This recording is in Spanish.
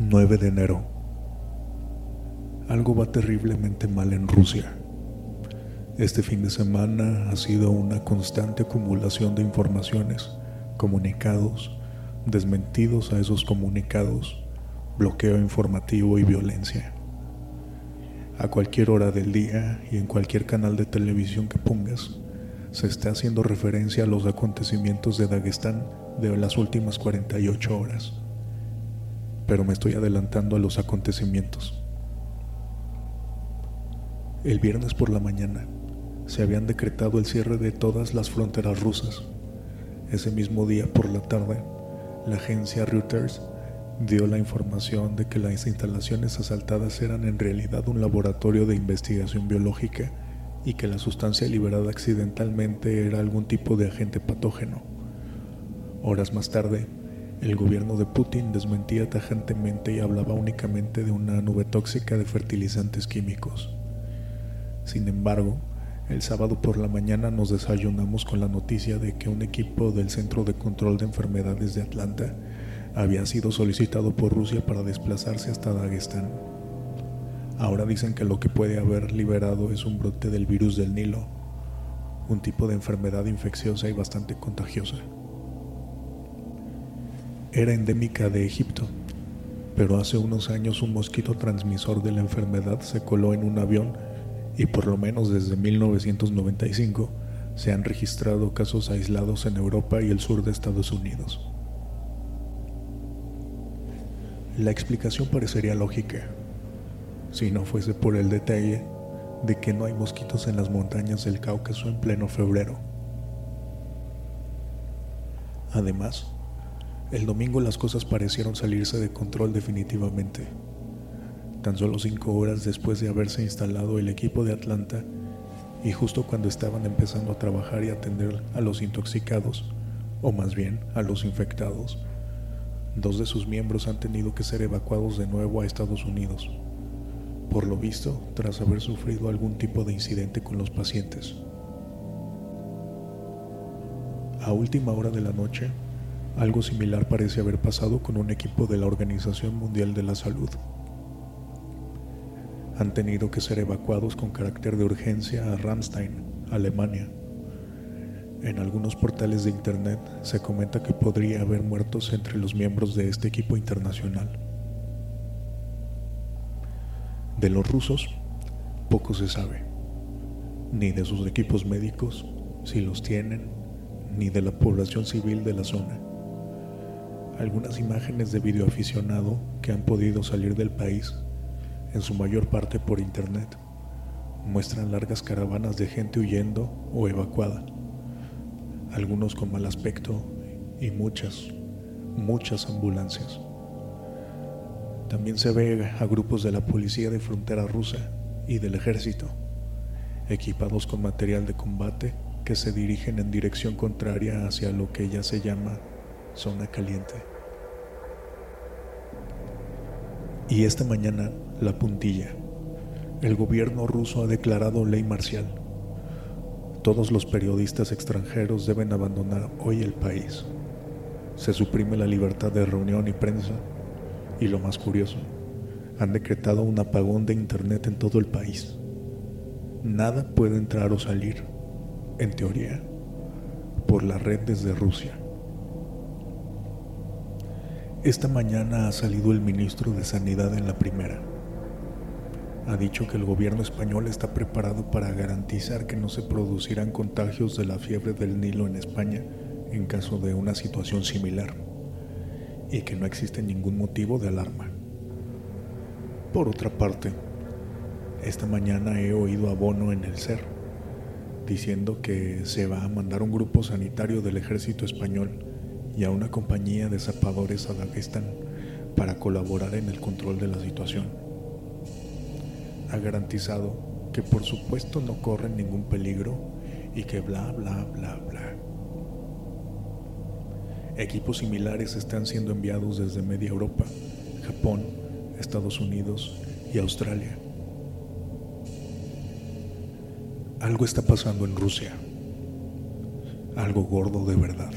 9 de enero. Algo va terriblemente mal en Rusia. Este fin de semana ha sido una constante acumulación de informaciones, comunicados, desmentidos a esos comunicados, bloqueo informativo y violencia. A cualquier hora del día y en cualquier canal de televisión que pongas, se está haciendo referencia a los acontecimientos de Dagestán de las últimas 48 horas pero me estoy adelantando a los acontecimientos. El viernes por la mañana se habían decretado el cierre de todas las fronteras rusas. Ese mismo día por la tarde, la agencia Reuters dio la información de que las instalaciones asaltadas eran en realidad un laboratorio de investigación biológica y que la sustancia liberada accidentalmente era algún tipo de agente patógeno. Horas más tarde, el gobierno de Putin desmentía tajantemente y hablaba únicamente de una nube tóxica de fertilizantes químicos. Sin embargo, el sábado por la mañana nos desayunamos con la noticia de que un equipo del Centro de Control de Enfermedades de Atlanta había sido solicitado por Rusia para desplazarse hasta Dagestán. Ahora dicen que lo que puede haber liberado es un brote del virus del Nilo, un tipo de enfermedad infecciosa y bastante contagiosa era endémica de Egipto, pero hace unos años un mosquito transmisor de la enfermedad se coló en un avión y por lo menos desde 1995 se han registrado casos aislados en Europa y el sur de Estados Unidos. La explicación parecería lógica, si no fuese por el detalle de que no hay mosquitos en las montañas del Cáucaso en pleno febrero. Además, el domingo las cosas parecieron salirse de control definitivamente. Tan solo cinco horas después de haberse instalado el equipo de Atlanta y justo cuando estaban empezando a trabajar y atender a los intoxicados, o más bien a los infectados, dos de sus miembros han tenido que ser evacuados de nuevo a Estados Unidos, por lo visto tras haber sufrido algún tipo de incidente con los pacientes. A última hora de la noche, algo similar parece haber pasado con un equipo de la Organización Mundial de la Salud. Han tenido que ser evacuados con carácter de urgencia a Ramstein, Alemania. En algunos portales de Internet se comenta que podría haber muertos entre los miembros de este equipo internacional. De los rusos, poco se sabe, ni de sus equipos médicos, si los tienen, ni de la población civil de la zona algunas imágenes de videoaficionado que han podido salir del país, en su mayor parte por internet, muestran largas caravanas de gente huyendo o evacuada, algunos con mal aspecto y muchas, muchas ambulancias. También se ve a grupos de la policía de frontera rusa y del ejército, equipados con material de combate que se dirigen en dirección contraria hacia lo que ya se llama zona caliente. Y esta mañana, la puntilla. El gobierno ruso ha declarado ley marcial. Todos los periodistas extranjeros deben abandonar hoy el país. Se suprime la libertad de reunión y prensa. Y lo más curioso, han decretado un apagón de Internet en todo el país. Nada puede entrar o salir, en teoría, por la red desde Rusia. Esta mañana ha salido el ministro de Sanidad en la primera. Ha dicho que el gobierno español está preparado para garantizar que no se producirán contagios de la fiebre del Nilo en España en caso de una situación similar y que no existe ningún motivo de alarma. Por otra parte, esta mañana he oído a Bono en el CER diciendo que se va a mandar un grupo sanitario del ejército español y a una compañía de zapadores a Dagestán para colaborar en el control de la situación. Ha garantizado que por supuesto no corren ningún peligro y que bla bla bla bla. Equipos similares están siendo enviados desde media Europa, Japón, Estados Unidos y Australia. Algo está pasando en Rusia. Algo gordo de verdad.